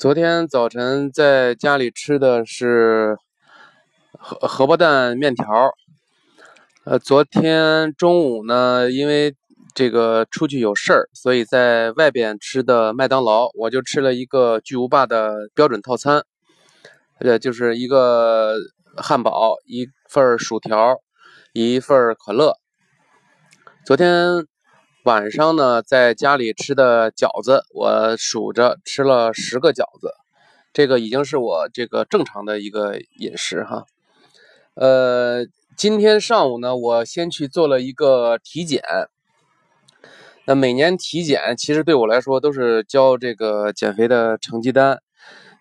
昨天早晨在家里吃的是荷荷包蛋面条。呃，昨天中午呢，因为这个出去有事儿，所以在外边吃的麦当劳，我就吃了一个巨无霸的标准套餐，呃，就是一个汉堡，一份薯条，一份可乐。昨天。晚上呢，在家里吃的饺子，我数着吃了十个饺子，这个已经是我这个正常的一个饮食哈。呃，今天上午呢，我先去做了一个体检。那每年体检其实对我来说都是交这个减肥的成绩单。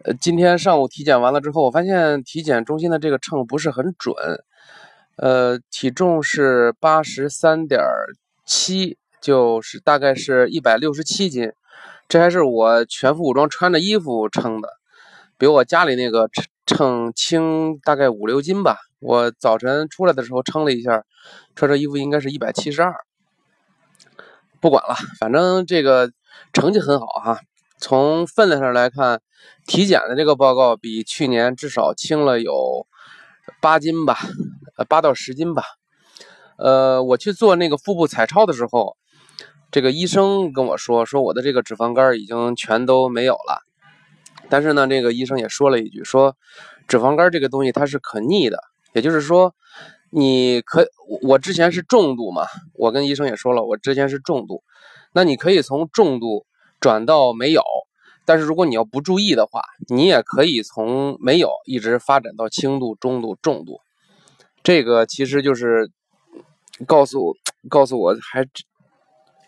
呃，今天上午体检完了之后，我发现体检中心的这个秤不是很准，呃，体重是八十三点七。就是大概是一百六十七斤，这还是我全副武装穿着衣服称的，比我家里那个称轻大概五六斤吧。我早晨出来的时候称了一下，穿着衣服应该是一百七十二。不管了，反正这个成绩很好哈。从分量上来看，体检的这个报告比去年至少轻了有八斤吧，呃，八到十斤吧。呃，我去做那个腹部彩超的时候。这个医生跟我说，说我的这个脂肪肝已经全都没有了。但是呢，这个医生也说了一句，说脂肪肝这个东西它是可逆的，也就是说，你可我之前是重度嘛，我跟医生也说了，我之前是重度，那你可以从重度转到没有，但是如果你要不注意的话，你也可以从没有一直发展到轻度、中度、重度。这个其实就是告诉告诉我还。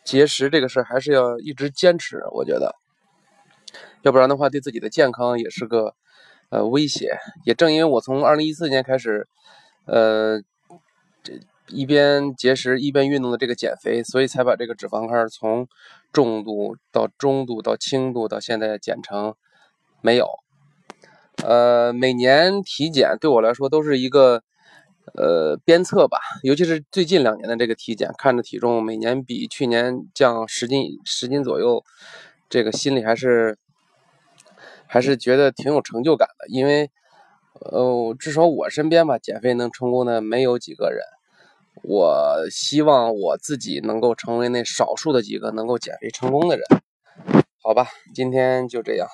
节食这个事儿还是要一直坚持，我觉得，要不然的话对自己的健康也是个呃威胁。也正因为我从二零一四年开始，呃，这一边节食一边运动的这个减肥，所以才把这个脂肪肝从重度到中度到轻度到现在减成没有。呃，每年体检对我来说都是一个。呃，鞭策吧，尤其是最近两年的这个体检，看着体重每年比去年降十斤十斤左右，这个心里还是还是觉得挺有成就感的。因为，呃，至少我身边吧，减肥能成功的没有几个人。我希望我自己能够成为那少数的几个能够减肥成功的人。好吧，今天就这样。